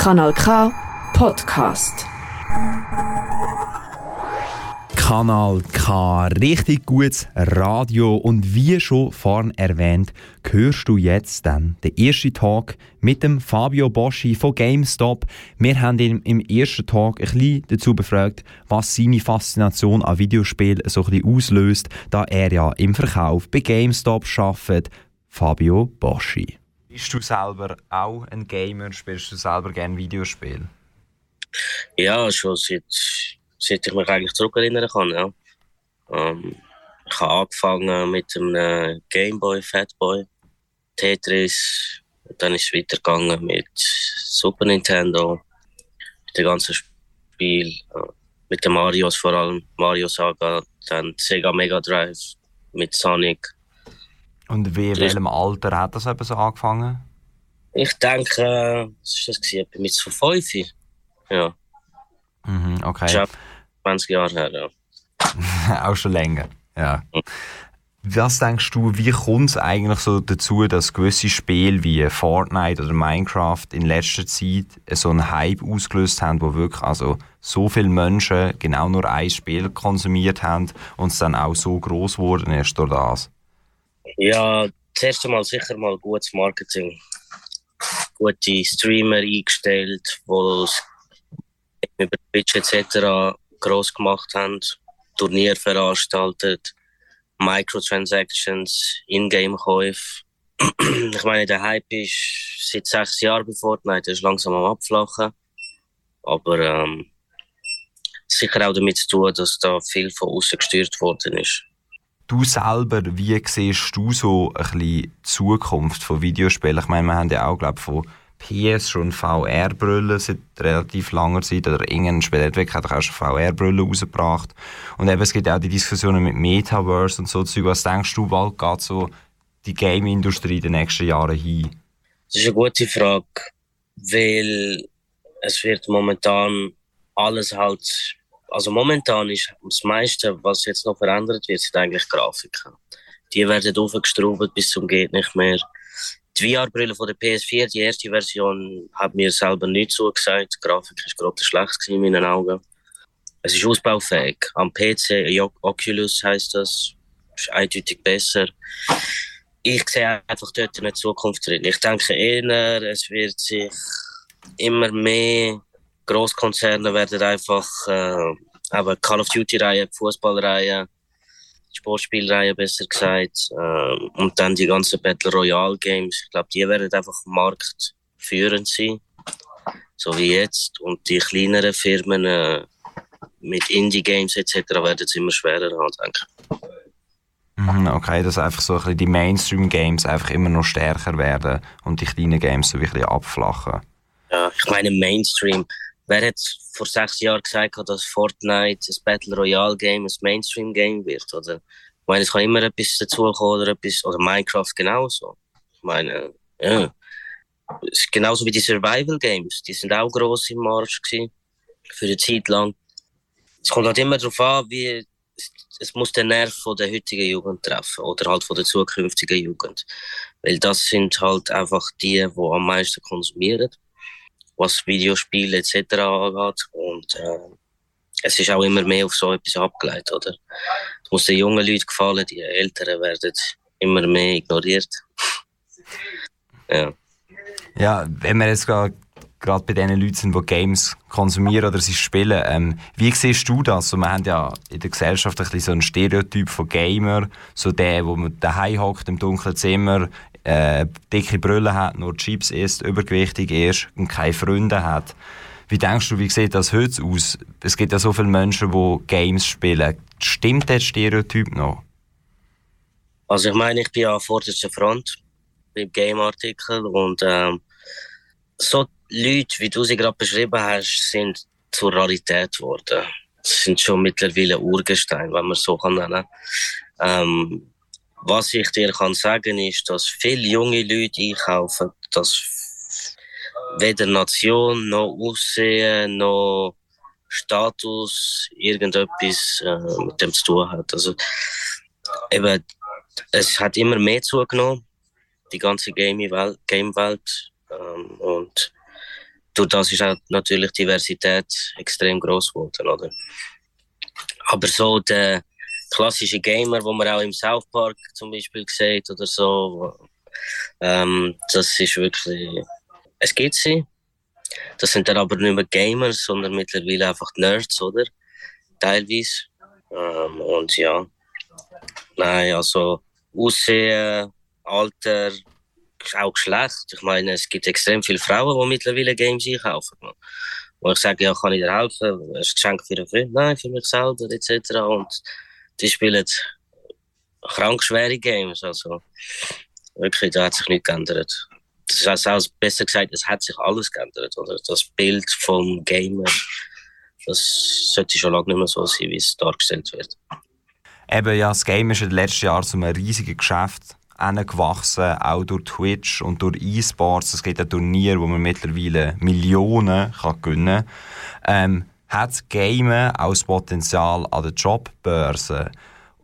Kanal K Podcast. Kanal K, richtig gutes Radio und wie schon vorhin erwähnt, hörst du jetzt dann den ersten Tag mit dem Fabio Boschi von GameStop. Wir haben ihn im ersten Tag ein bisschen dazu befragt, was seine Faszination an Videospielen so ein bisschen auslöst, da er ja im Verkauf bei GameStop arbeitet. Fabio Boschi. Bist du selber auch ein Gamer? Spielst du selber gerne Videospiele? Ja, schon seit seit ich mich eigentlich zurückerinnern kann. Ja. Ähm, ich habe angefangen mit einem Gameboy, Fatboy, Tetris. Dann ist es weitergegangen mit Super Nintendo, mit dem ganzen Spiel, äh, mit den Marios vor allem, Mario Saga, dann Sega Mega Drive mit Sonic. Und wie, in welchem Alter hat das eben so angefangen? Ich denke, was war das? Gewesen? Mit so fünf. Ja. Mhm, okay. 20 Jahre her, ja. Auch schon länger, ja. Was denkst du, wie kommt es eigentlich so dazu, dass gewisse Spiele wie Fortnite oder Minecraft in letzter Zeit so einen Hype ausgelöst haben, wo wirklich also so viele Menschen genau nur ein Spiel konsumiert haben und es dann auch so groß geworden ist durch das? Ja, zuerst einmal sicher mal gutes Marketing. Gute Streamer eingestellt, die über Twitch etc groß gemacht haben, Turnier veranstaltet, Microtransactions, Ingame-Käufe. ich meine, der Hype ist seit sechs Jahren bei Fortnite, ist langsam am Abflachen. Aber ähm, sicher auch damit zu tun, dass da viel von außen gesteuert worden ist. Du selber, wie siehst du so ein die Zukunft von Videospielen? Ich meine, wir haben ja auch, glaube von PS schon VR-Brillen seit relativ langer Zeit oder irgendein Spielentwickler hat auch schon VR-Brillen rausgebracht. Und eben, es gibt auch die Diskussionen mit Metaverse und so Zeug. Was denkst du, bald geht so die Game-Industrie in den nächsten Jahren hin? Das ist eine gute Frage, weil es wird momentan alles halt, also momentan ist das meiste, was jetzt noch verändert wird, sind eigentlich Grafiken. Die werden aufgestraubt bis zum geht nicht mehr die VR-Brille von der PS4, die erste Version, hat mir selber nicht so gesagt. Die Grafik war gerade schlecht in meinen Augen. Es ist ausbaufähig. Am PC, Oculus heißt das, ist eindeutig besser. Ich sehe einfach dort eine Zukunft drin. Ich denke eher, es wird sich immer mehr Großkonzerne werden einfach äh, Call of Duty-Reihe, Fußballreihe, Sportspielreihe besser gesagt. Äh, und dann die ganzen Battle Royale Games. Ich glaube, die werden einfach marktführend sein. So wie jetzt. Und die kleineren Firmen äh, mit Indie-Games etc. werden es immer schwerer haben, denke ich. Mhm, okay, dass einfach so ein bisschen die Mainstream-Games einfach immer noch stärker werden und die kleinen Games so ein bisschen abflachen. Ja, ich meine Mainstream. Wer hat vor sechs Jahren gesagt, dass Fortnite ein Battle Royale Game ein Mainstream Game wird? Oder? Ich meine, es kann immer etwas dazukommen oder etwas, oder Minecraft genauso. Ich meine, ja. Es ist genauso wie die Survival Games. Die sind auch gross im Marsch gewesen. Für eine Zeit lang. Es kommt halt immer darauf an, wie, es muss den Nerv von der heutigen Jugend treffen oder halt von der zukünftigen Jugend. Weil das sind halt einfach die, die am meisten konsumieren was Videospiele etc. angeht. Und äh, es ist auch immer mehr auf so etwas abgeleitet, oder? Es muss den jungen Leuten gefallen, die Älteren werden immer mehr ignoriert. ja. Ja, wenn wir jetzt gerade gerade bei den Leuten sind, die Games konsumieren oder sie spielen. Ähm, wie siehst du das? So, wir haben ja in der Gesellschaft ein bisschen so ein Stereotyp von Gamer, so der, wo man daheim hockt im dunklen Zimmer, äh, dicke Brille hat, nur Chips isst, übergewichtig ist und keine Freunde hat. Wie denkst du, wie sieht das heute aus? Es gibt ja so viele Menschen, die Games spielen. Stimmt der Stereotyp noch? Also ich meine, ich bin ja vorderster Front beim Game-Artikel und ähm, so Leute, wie du sie gerade beschrieben hast, sind zur Realität geworden. Das sind schon mittlerweile Urgestein, wenn man so kann nennen. Ähm, was ich dir kann sagen ist, dass viele junge Leute einkaufen, dass weder Nation noch Aussehen noch Status irgendetwas äh, mit dem zu tun hat. Also eben, es hat immer mehr zugenommen, die ganze Game-Welt. Game ähm, und durch das ist auch natürlich Diversität extrem groß geworden, oder? Aber so der klassische Gamer, wo man auch im South Park zum Beispiel sieht oder so, ähm, das ist wirklich, es gibt sie. Das sind dann aber nicht mehr Gamers, sondern mittlerweile einfach Nerds, oder? Teilweise. Ähm, und ja, nein, also Aussehen, Alter, auch Geschlecht. Ich meine, es gibt extrem viele Frauen, die mittlerweile Games einkaufen. Wo ich sage, ja, kann ich dir helfen? Ein Geschenk für einen Freund? Nein, für mich selber, etc. Und die spielen krank schwere Games. Also, wirklich, da hat sich nichts geändert. Das heißt auch besser gesagt, es hat sich alles geändert. Oder? Das Bild vom Gamer, das sollte schon lange nicht mehr so sein, wie es dargestellt wird. Eben, ja, das Game ist in den letzten Jahren zu einem riesigen Geschäft gewachsen, auch durch Twitch und durch E-Sports. Es gibt ein Turnier, wo man mittlerweile Millionen kann gewinnen kann. Ähm, hat Gamen auch das Potenzial an der Jobbörse?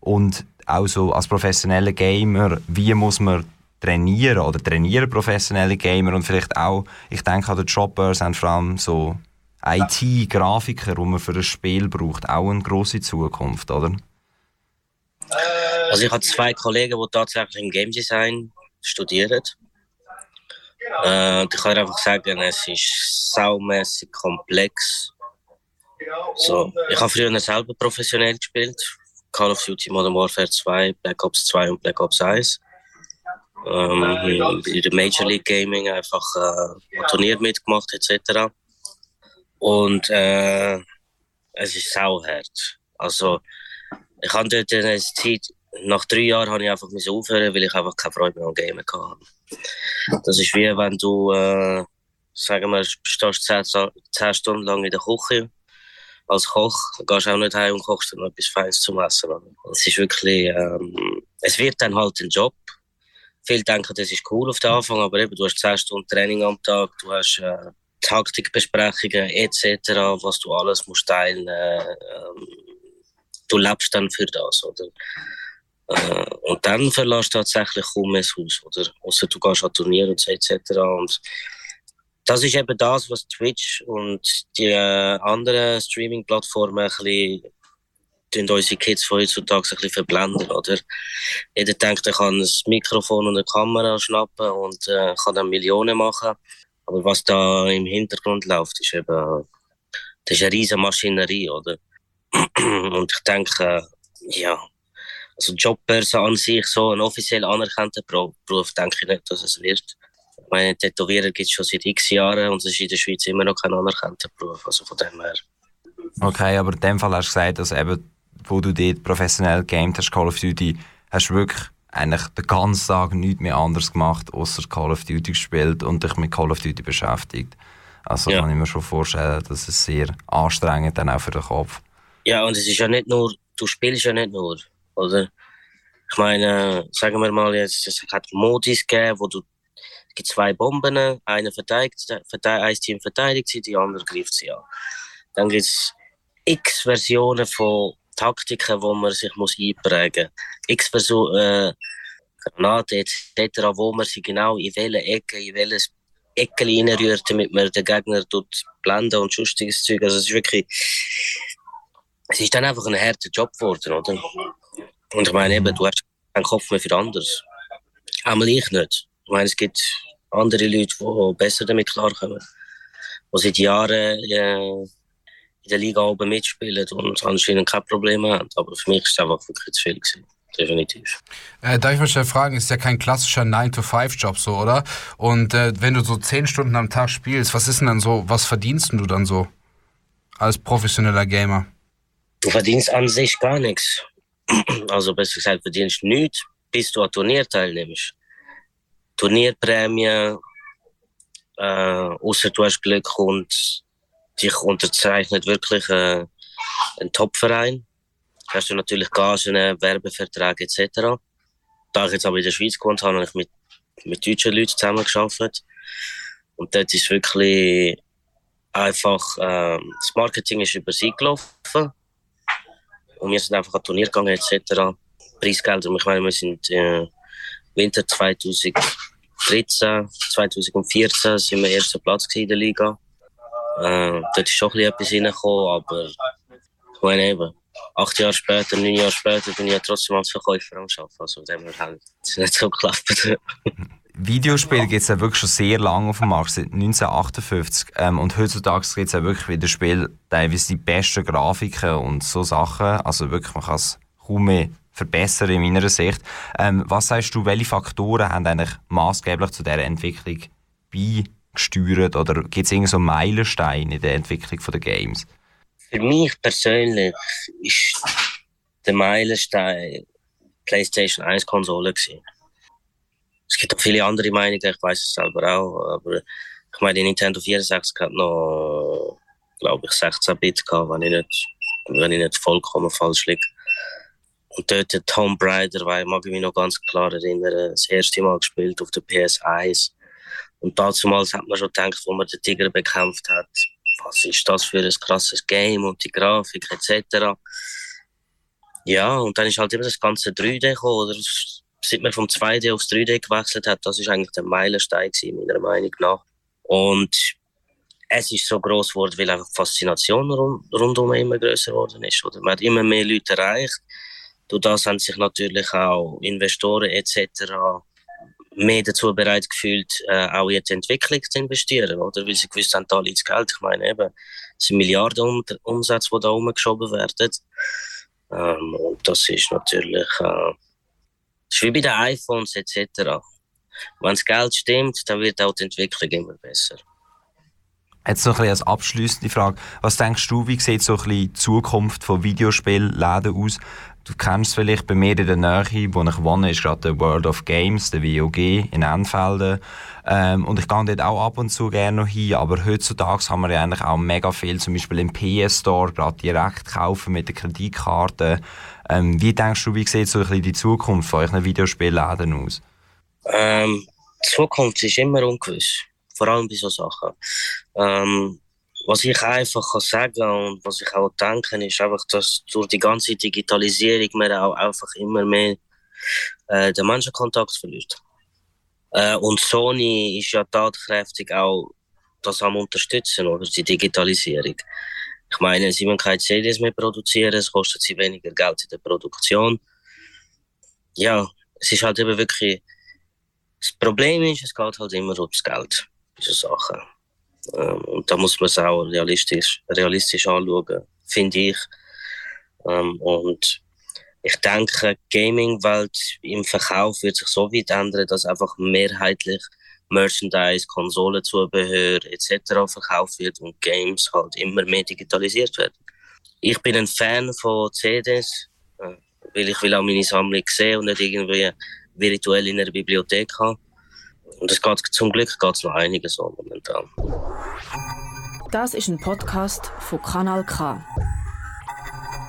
Und auch so als professioneller Gamer, wie muss man trainieren oder trainieren professionelle Gamer und vielleicht auch, ich denke an der Jobbörse haben vor allem so IT-Grafiker, die man für ein Spiel braucht, auch eine grosse Zukunft, oder? Also ich habe zwei Kollegen, die tatsächlich im Game Design studieren. Äh, ich kann einfach sagen, es ist saumässig komplex. So, ich habe früher selber professionell gespielt. Call of Duty Modern Warfare 2, Black Ops 2 und Black Ops 1. Ähm, in der Major League Gaming einfach äh, Turnier mitgemacht etc. Und äh, es ist sauhart. Also ich habe dort eine Zeit nach drei Jahren habe ich einfach aufhören, weil ich einfach keine Freude mehr am Gamen hatte. Das ist wie wenn du, äh, sagen wir, stehst zehn, zehn Stunden lang in der Küche als Koch, dann gehst du auch nicht heim und kochst dann etwas Feines zum Essen. Es ist wirklich, ähm, es wird dann halt ein Job. Viele denken, das ist cool auf den Anfang, aber eben, du hast zehn Stunden Training am Tag, du hast äh, Taktikbesprechungen etc., was du alles musst teilen. Äh, ähm, du lebst dann für das, oder? Äh, und dann verlässt du tatsächlich kaum das Haus, oder? Außer du gehst an Turniere und so etc. Und das ist eben das, was Twitch und die äh, anderen Streaming-Plattformen ein bisschen unsere Kids von heutzutage ein bisschen verblenden, oder? Jeder denkt, er kann ein Mikrofon und eine Kamera schnappen und äh, kann dann Millionen machen. Aber was da im Hintergrund läuft, ist eben, das ist eine riesige Maschinerie, oder? und ich denke, ja, also Jobbörse an sich, so ein offiziell anerkannter Beruf, denke ich nicht, dass es wird. Ich meine, Tätowierer gibt es schon seit x Jahren und es ist in der Schweiz immer noch kein anerkannter Beruf, also von dem her. Okay, aber in dem Fall hast du gesagt, dass eben, wo du dort professionell gamed hast, Call of Duty, hast du wirklich eigentlich den ganzen Tag nichts mehr anderes gemacht, außer Call of Duty gespielt und dich mit Call of Duty beschäftigt. Also ja. kann ich mir schon vorstellen, dass es sehr anstrengend dann auch für den Kopf. Ja, und es ist ja nicht nur, du spielst ja nicht nur. Oder? Ich meine, sagen wir mal jetzt, es hat Modis gegeben, wo du es gibt zwei Bomben, eine verteidigt, ein Team verteidigt sie, die andere greift sie an. Dann gibt es x Versionen von Taktiken, wo man sich muss einprägen muss. X Versionen, äh, Granaten etc., wo man sie genau in welche Ecke, in welches Ecke reinrührt, damit man den Gegner tut blenden und sonstiges Zeug. Also es ist wirklich, es ist dann einfach ein harter Job geworden, oder? Und ich meine eben, du hast keinen Kopf mehr für anderes. Einmal ich nicht. Ich meine, es gibt andere Leute, die besser damit klarkommen. Die seit Jahren äh, in der Liga oben mitspielen und anscheinend kein Problem haben. Aber für mich ist es einfach wirklich zu viel gewesen. Definitiv. Äh, darf ich mal schnell fragen, ist ja kein klassischer 9-to-5-Job so, oder? Und äh, wenn du so 10 Stunden am Tag spielst, was ist denn dann so, was verdienst du dann so als professioneller Gamer? Du verdienst an sich gar nichts also besser gesagt, verdienst nichts, bis du an Turnier teilnimmst. Turnierprämie, äh, außer du hast Glück und dich unterzeichnet wirklich äh, ein Topverein. Hast du natürlich Gagen, Werbeverträge etc. Da ich jetzt aber in der Schweiz gewohnt habe, habe ich mit, mit deutschen Leuten zusammengearbeitet. Und dort ist wirklich einfach, äh, das Marketing ist über sie gelaufen. Und wir sind einfach an Turnier gegangen etc. Preisgelder, ich meine, wir sind äh, Winter 2013, 2014 sind wir erster Platz in der Liga. Äh, dort ist schon etwas reingekommen, aber ich meine eben, acht Jahre später, neun Jahre später bin ich ja trotzdem als Verkäufer am Arbeiten. Also dem halt nicht so geklappt. Videospiele gibt es ja wirklich schon sehr lange auf dem Markt, seit 1958. Ähm, und heutzutage gibt es ja wirklich wieder Spiele, teilweise die besten Grafiken und so Sachen. Also wirklich, man kann es kaum mehr verbessern in meiner Sicht. Ähm, was sagst du, welche Faktoren haben eigentlich maßgeblich zu dieser Entwicklung beigesteuert? Oder gibt es irgendeinen so Meilenstein in der Entwicklung der Games? Für mich persönlich ist der Meilenstein PlayStation 1 Konsole gewesen. Es gibt auch viele andere Meinungen, ich weiß es selber auch, aber ich meine, die Nintendo 64 hat noch, glaube ich, 16 Bit gehabt, wenn ich nicht, wenn ich nicht vollkommen falsch liege. Und dort der Tomb Raider, weil ich mag mich noch ganz klar erinnern, das erste Mal gespielt auf der PS1. Und damals hat man schon gedacht, wo man den Tiger bekämpft hat, was ist das für ein krasses Game und die Grafik etc. Ja, und dann ist halt immer das ganze 3D gekommen, oder? Seit man vom 2D aufs 3D gewechselt hat, das ist eigentlich der Meilenstein gewesen, meiner Meinung nach. Und es ist so groß geworden, weil einfach die Faszination rund, rundum immer größer geworden ist. Oder? Man hat immer mehr Leute erreicht. Durch das haben sich natürlich auch Investoren etc. mehr dazu bereit gefühlt, äh, auch in die Entwicklung zu investieren, oder? Weil sie gewusst haben, da liegt Geld. Ich meine eben, es sind Milliarden Umsätze, die da umgeschoben werden. Ähm, und das ist natürlich äh, ist wie bei den iPhones etc. Wenn das Geld stimmt, dann wird auch die Entwicklung immer besser. Jetzt noch ein als abschließende Frage. Was denkst du, wie sieht so ein bisschen die Zukunft von Videospielläden aus? Du kennst vielleicht bei mir in der Nähe, wo ich wohne, ist gerade der World of Games, der WOG in Enfelden. Ähm, und ich gehe dort auch ab und zu gerne noch hin, aber heutzutage haben wir ja eigentlich auch mega viel, zum Beispiel im PS Store, gerade direkt kaufen mit der Kreditkarte. Ähm, wie denkst du, wie sieht so ein bisschen die Zukunft von euren Videospielläden aus? Ähm, die Zukunft ist immer ungewiss, vor allem bei solchen Sachen. Ähm, was ich einfach kann sagen und was ich auch denke, ist einfach, dass durch die ganze Digitalisierung man auch einfach immer mehr äh, den Menschenkontakt verliert. Äh, und Sony ist ja tatkräftig auch das am unterstützen, oder die Digitalisierung. Ich meine, sie müssen keine CDs mehr produzieren, es kostet sie weniger Geld in der Produktion. Ja, es ist halt eben wirklich. Das Problem ist, es geht halt immer ums Geld, diese Sachen. Ähm, und da muss man es auch realistisch, realistisch anschauen, finde ich. Ähm, und ich denke, die Gaming-Welt im Verkauf wird sich so weit ändern, dass einfach mehrheitlich Merchandise, Konsolenzubehör etc. verkauft wird und Games halt immer mehr digitalisiert werden. Ich bin ein Fan von CDs, äh, weil ich will auch meine Sammlung sehen und nicht irgendwie virtuell in einer Bibliothek haben. Und es geht, zum Glück geht es noch einiges so momentan. Das ist ein Podcast von Kanal K.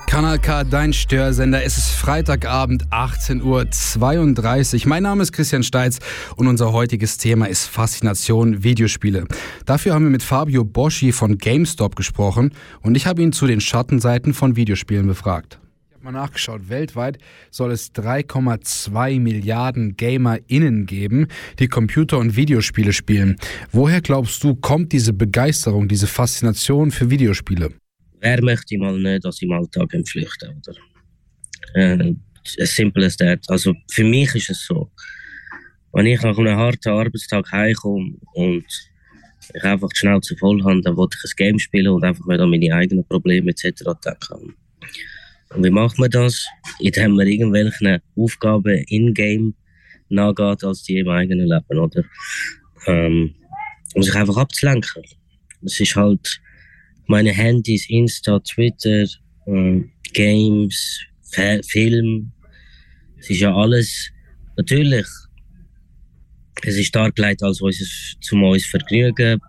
Kanal K, dein Störsender. Es ist Freitagabend, 18.32 Uhr. Mein Name ist Christian Steitz und unser heutiges Thema ist Faszination Videospiele. Dafür haben wir mit Fabio Boschi von GameStop gesprochen und ich habe ihn zu den Schattenseiten von Videospielen befragt. Ich habe mal nachgeschaut. Weltweit soll es 3,2 Milliarden GamerInnen geben, die Computer- und Videospiele spielen. Woher glaubst du, kommt diese Begeisterung, diese Faszination für Videospiele? Wer möchte mal nicht aus dem Alltag entflüchten, oder? Äh, as simple as that. Also für mich ist es so, wenn ich nach einem harten Arbeitstag heimkomme und ich einfach die Schnauze voll habe, dann wollte ich ein Game spielen und einfach nicht an meine eigenen Probleme etc. denken. Und wie macht man das? Indem man irgendwelche Aufgaben in-game nachgeht, als die im eigenen Leben, oder? Ähm, um sich einfach abzulenken. Das ist halt meine Handys, Insta, Twitter, äh, Games, F Film. Es ist ja alles, natürlich, es ist dargelegt als unser, zum uns Vergnügen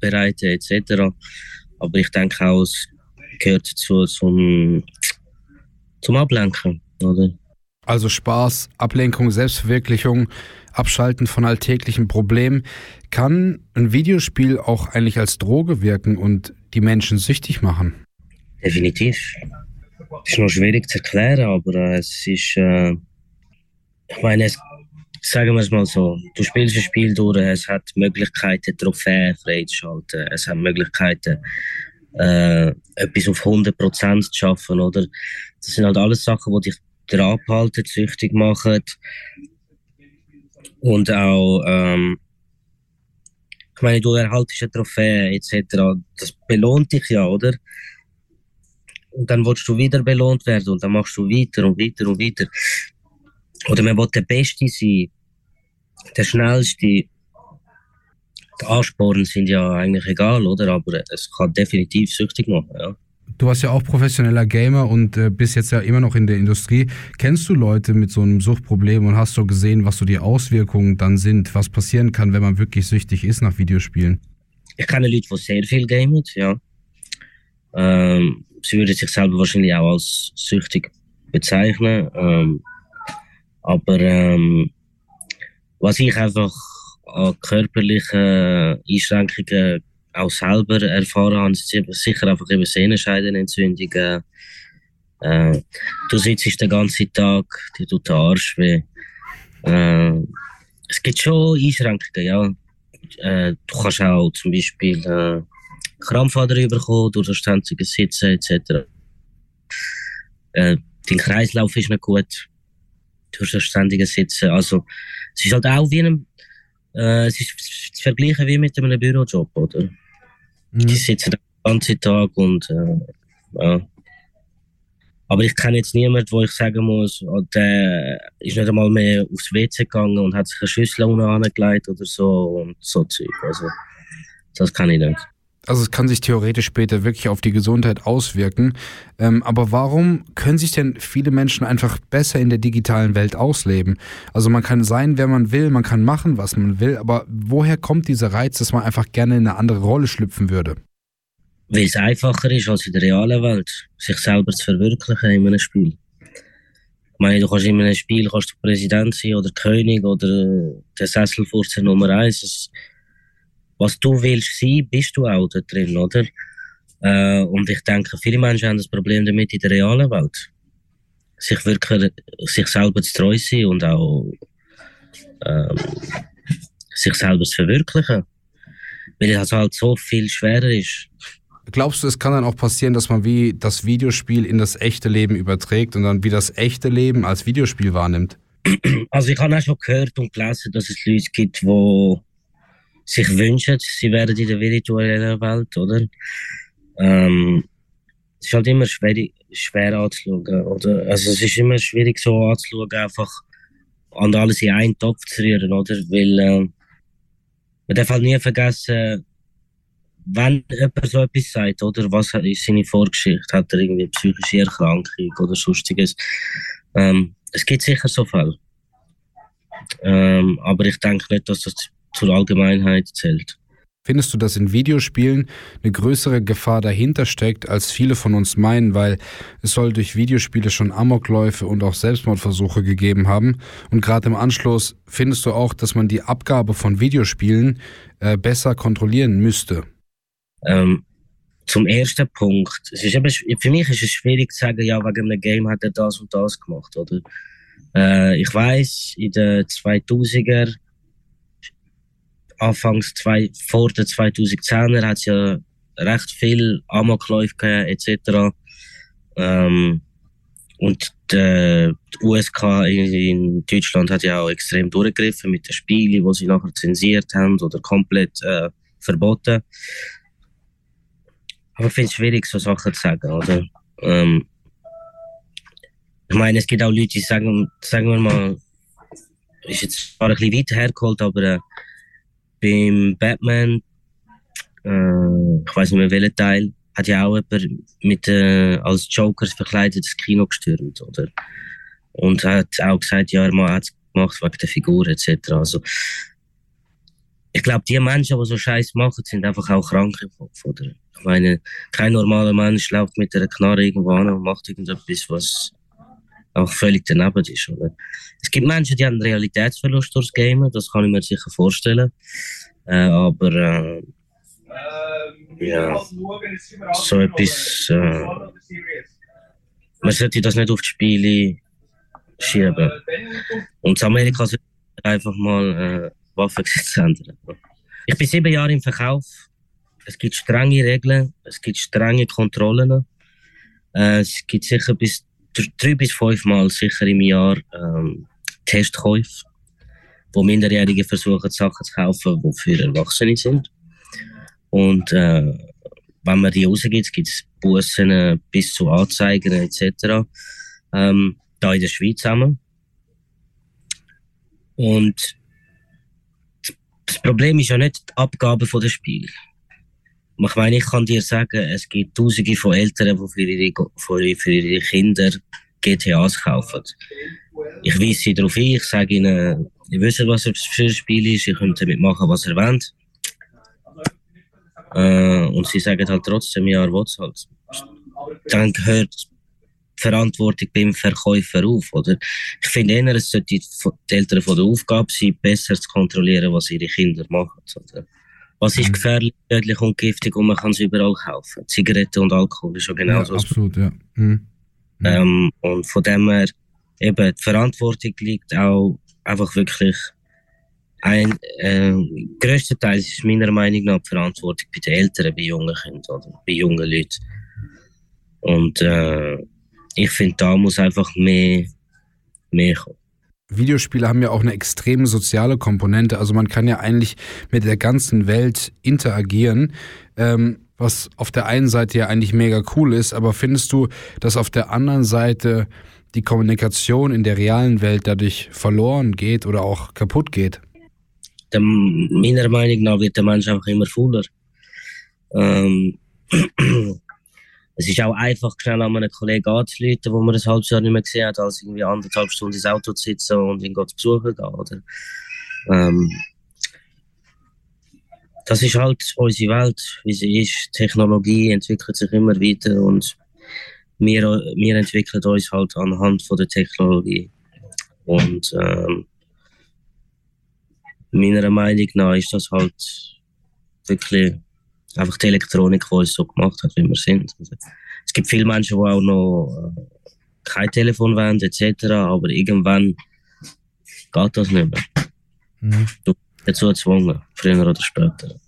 bereiten etc. Aber ich denke auch, es gehört dazu zum, zum Ablenken, oder? Also Spaß, Ablenkung, Selbstverwirklichung, Abschalten von alltäglichen Problemen. Kann ein Videospiel auch eigentlich als Droge wirken und die Menschen süchtig machen? Definitiv. Das ist noch schwierig zu erklären, aber äh, es ist, äh, ich meine, es, sagen wir es mal so, du spielst ein Spiel durch, es hat Möglichkeiten, Trophäen freizuschalten, es hat Möglichkeiten, äh, etwas auf 100% zu schaffen, oder? Das sind halt alles Sachen, die dich daran abhalten, süchtig machen und auch, ähm, ich meine, du erhaltest eine Trophäe etc. Das belohnt dich ja, oder? Und dann willst du wieder belohnt werden und dann machst du weiter und weiter und weiter. Oder man will der Beste sein, der Schnellste. Die Ansporen sind ja eigentlich egal, oder? Aber es kann definitiv süchtig machen, ja. Du warst ja auch professioneller Gamer und äh, bist jetzt ja immer noch in der Industrie. Kennst du Leute mit so einem Suchtproblem und hast du gesehen, was so die Auswirkungen dann sind, was passieren kann, wenn man wirklich süchtig ist nach Videospielen? Ich kenne Leute, die sehr viel gamen, ja. Ähm, sie würden sich selber wahrscheinlich auch als süchtig bezeichnen. Ähm, aber ähm, was ich einfach an körperlichen Einschränkungen auch selber erfahren habe, sind sicher einfach eben Sehnenscheidenentzündungen. Äh, du sitzt den ganzen Tag, dir tut der Arsch weh. Äh, es gibt schon Einschränkungen, ja. Äh, du kannst auch zum Beispiel äh, Krampfader bekommen durch das ständige Sitzen etc. Äh, dein Kreislauf ist nicht gut durch das ständige Sitzen. Also es ist halt auch wie ein, äh, es ist zu vergleichen wie mit einem Bürojob, oder? Mhm. Die sitzen den ganzen Tag und äh, ja. Aber ich kenne jetzt niemanden, wo ich sagen muss, oh, der ist nicht einmal mehr aufs WC gegangen und hat sich eine Schüssel angelegt oder so und so Zeug. Also, das kann ich nicht. Also es kann sich theoretisch später wirklich auf die Gesundheit auswirken. Ähm, aber warum können sich denn viele Menschen einfach besser in der digitalen Welt ausleben? Also man kann sein, wer man will, man kann machen, was man will, aber woher kommt dieser Reiz, dass man einfach gerne in eine andere Rolle schlüpfen würde? Weil es einfacher ist als in der realen Welt, sich selber zu verwirklichen in einem Spiel. Ich meine, du kannst in einem Spiel kannst du Präsident sein oder König oder der Sesselfurzer Nummer eins was du willst sein, bist du auch da drin, oder? Äh, und ich denke, viele Menschen haben das Problem damit in der realen Welt. Sich wirklich, sich selber zu treu sein und auch ähm, sich selber zu verwirklichen. Weil es halt so viel schwerer ist. Glaubst du, es kann dann auch passieren, dass man wie das Videospiel in das echte Leben überträgt und dann wie das echte Leben als Videospiel wahrnimmt? Also ich habe auch schon gehört und gelesen, dass es Leute gibt, die sich wünschen, sie wären in der virtuellen Welt, oder? Ähm, es ist halt immer schwer, schwer anzuschauen, oder? Also es ist immer schwierig so anzuschauen, einfach an alles in einen Topf zu rühren, oder? Weil äh, man darf halt nie vergessen, wenn jemand so etwas sagt, oder was ist seine Vorgeschichte, hat er irgendwie psychische Erkrankung oder sonstiges. Ähm, es gibt sicher so Fälle. Ähm, aber ich denke nicht, dass das zur Allgemeinheit zählt. Findest du, dass in Videospielen eine größere Gefahr dahinter steckt, als viele von uns meinen, weil es soll durch Videospiele schon Amokläufe und auch Selbstmordversuche gegeben haben? Und gerade im Anschluss findest du auch, dass man die Abgabe von Videospielen äh, besser kontrollieren müsste? Ähm, zum ersten Punkt. Es ist eben, für mich ist es schwierig zu sagen, ja, wegen einem Game hat er das und das gemacht, oder? Äh, ich weiß, in den 2000er Anfangs zwei, vor den 2010er hat es ja recht viel Amokläufe etc. Ähm, und die, die USK in, in, Deutschland hat ja auch extrem durchgegriffen mit den Spielen, die sie nachher zensiert haben oder komplett äh, verboten. Aber ich finde es schwierig, so Sachen zu sagen, oder? Ähm, ich meine, es gibt auch Leute, die sagen, sagen wir mal, ist jetzt zwar ein bisschen weit hergeholt, aber äh, beim Batman, äh, ich weiß nicht mehr welcher Teil, hat ja auch jemand mit, äh, als Joker verkleidet das Kino gestürmt, oder? Und hat auch gesagt, ja, er hat es gemacht wegen der Figur etc. Also, ich glaube, die Menschen, die so Scheiß machen, sind einfach auch krank im Kopf, oder? Ich meine, kein normaler Mensch läuft mit einer Knarre irgendwo an und macht irgendetwas, was auch völlig daneben ist. Oder? Es gibt Menschen, die haben Realitätsverlust durchs Gamen, das kann ich mir sicher vorstellen. Äh, aber äh, ja, so etwas. Äh, man sollte das nicht auf die Spiele schieben. Und in Amerika sollte einfach mal äh, Waffengesetz ändern. Ich bin sieben Jahre im Verkauf. Es gibt strenge Regeln, es gibt strenge Kontrollen. Äh, es gibt sicher bis drei bis fünf Mal sicher im Jahr ähm, Testkäufe, wo Minderjährige versuchen, Sachen zu kaufen, die für Erwachsene sind. Und äh, wenn man die rausgibt, gibt es Bussen bis zu Anzeigen etc. Ähm, da in der Schweiz zusammen. Und das Problem ist ja nicht die Abgabe der Spiele. Ich meine, ich kann dir sagen, es gibt Tausende von Eltern, die für ihre, für ihre Kinder GTAs kaufen. Ich weise sie darauf ein, ich sage ihnen, ihr wisst, was es für ein Spiel ist, ihr könnt damit machen, was ihr wollt. Äh, und sie sagen halt trotzdem, ja, er will halt. Dann gehört die Verantwortung beim Verkäufer auf, oder? Ich finde eher, es sollte die Eltern von der Aufgabe sein, besser zu kontrollieren, was ihre Kinder machen, oder? Was ist mhm. gefährlich, tödlich und giftig und man kann es überall kaufen. Zigaretten und Alkohol ist ja genau ja, Absolut, ja. Mhm. Mhm. Ähm, und von dem her, eben, die Verantwortung liegt auch einfach wirklich ein, äh, größtenteils ist meiner Meinung nach die Verantwortung bei den Eltern, bei jungen Kindern oder bei jungen Leuten. Und äh, ich finde, da muss einfach mehr, mehr kommen. Videospiele haben ja auch eine extreme soziale Komponente. Also man kann ja eigentlich mit der ganzen Welt interagieren, ähm, was auf der einen Seite ja eigentlich mega cool ist. Aber findest du, dass auf der anderen Seite die Kommunikation in der realen Welt dadurch verloren geht oder auch kaputt geht? Der, meiner Meinung nach wird der Mensch einfach immer fauler. Ähm, es ist auch einfach, schnell an einen Kollegen anzuleiten, wo man ein halbes Jahr nicht mehr gesehen hat, als irgendwie anderthalb Stunden ins Auto zu sitzen und ihn zu besuchen gehen. Oder? Ähm, das ist halt unsere Welt, wie sie ist. Technologie entwickelt sich immer weiter und wir, wir entwickeln uns halt anhand von der Technologie. Und ähm, meiner Meinung nach ist das halt wirklich einfach die Elektronik, die uns so gemacht hat, wie wir sind. Also, es gibt viele Menschen, die auch noch äh, kein Telefon wollen, etc., aber irgendwann geht das nicht mehr. Mhm. Du bist dazu gezwungen, früher oder später.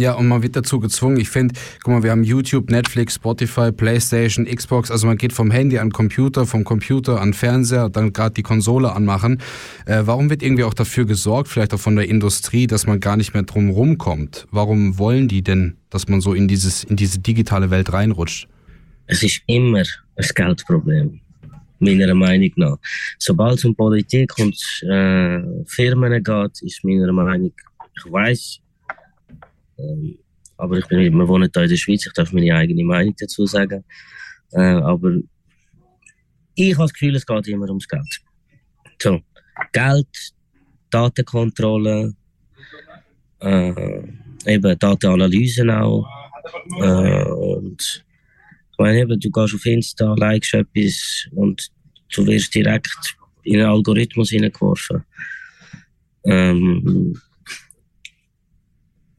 Ja, und man wird dazu gezwungen. Ich finde, guck mal, wir haben YouTube, Netflix, Spotify, PlayStation, Xbox. Also man geht vom Handy an Computer, vom Computer an Fernseher, dann gerade die Konsole anmachen. Äh, warum wird irgendwie auch dafür gesorgt, vielleicht auch von der Industrie, dass man gar nicht mehr drum rumkommt? Warum wollen die denn, dass man so in dieses in diese digitale Welt reinrutscht? Es ist immer ein Geldproblem meiner Meinung nach. Sobald es um Politik und äh, Firmen geht, ist meiner Meinung, ich weiß, ähm, aber ich bin, wir wohnen hier in der Schweiz, ich darf meine eigene Meinung dazu sagen. Äh, aber ich habe das Gefühl, es geht immer ums Geld. So, Geld, Datenkontrolle, äh, eben Datenanalysen auch. Äh, und ich meine, eben, du gehst auf Insta, likest etwas und du wirst direkt in einen Algorithmus hineingeworfen. Ähm,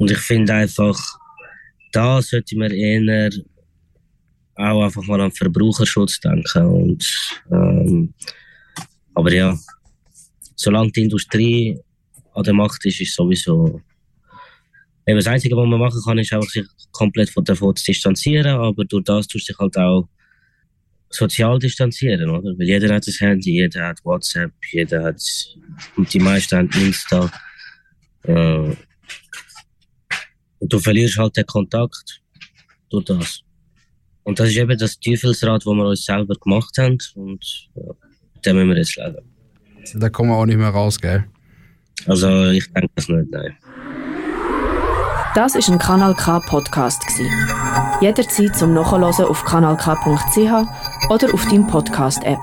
und ich finde einfach, da sollte man eher auch einfach mal an Verbraucherschutz denken. Und, ähm, aber ja, solange die Industrie an der Macht ist, ist sowieso. Eben das Einzige, was man machen kann, ist einfach sich komplett von davon zu distanzieren, aber durch das tust du dich halt auch sozial distanzieren, oder? Weil jeder hat das Handy, jeder hat WhatsApp, jeder hat, und die meisten haben Insta. Äh, und du verlierst halt den Kontakt durch das. Und das ist eben das Teufelsrad, das wir uns selber gemacht haben. Und ja, dem müssen wir jetzt leben. Da kommen wir auch nicht mehr raus, gell? Also, ich denke das nicht, nein. Das ist ein Kanal K Podcast Jederzeit zum Nachhören auf kanalk.ch oder auf deinem Podcast App.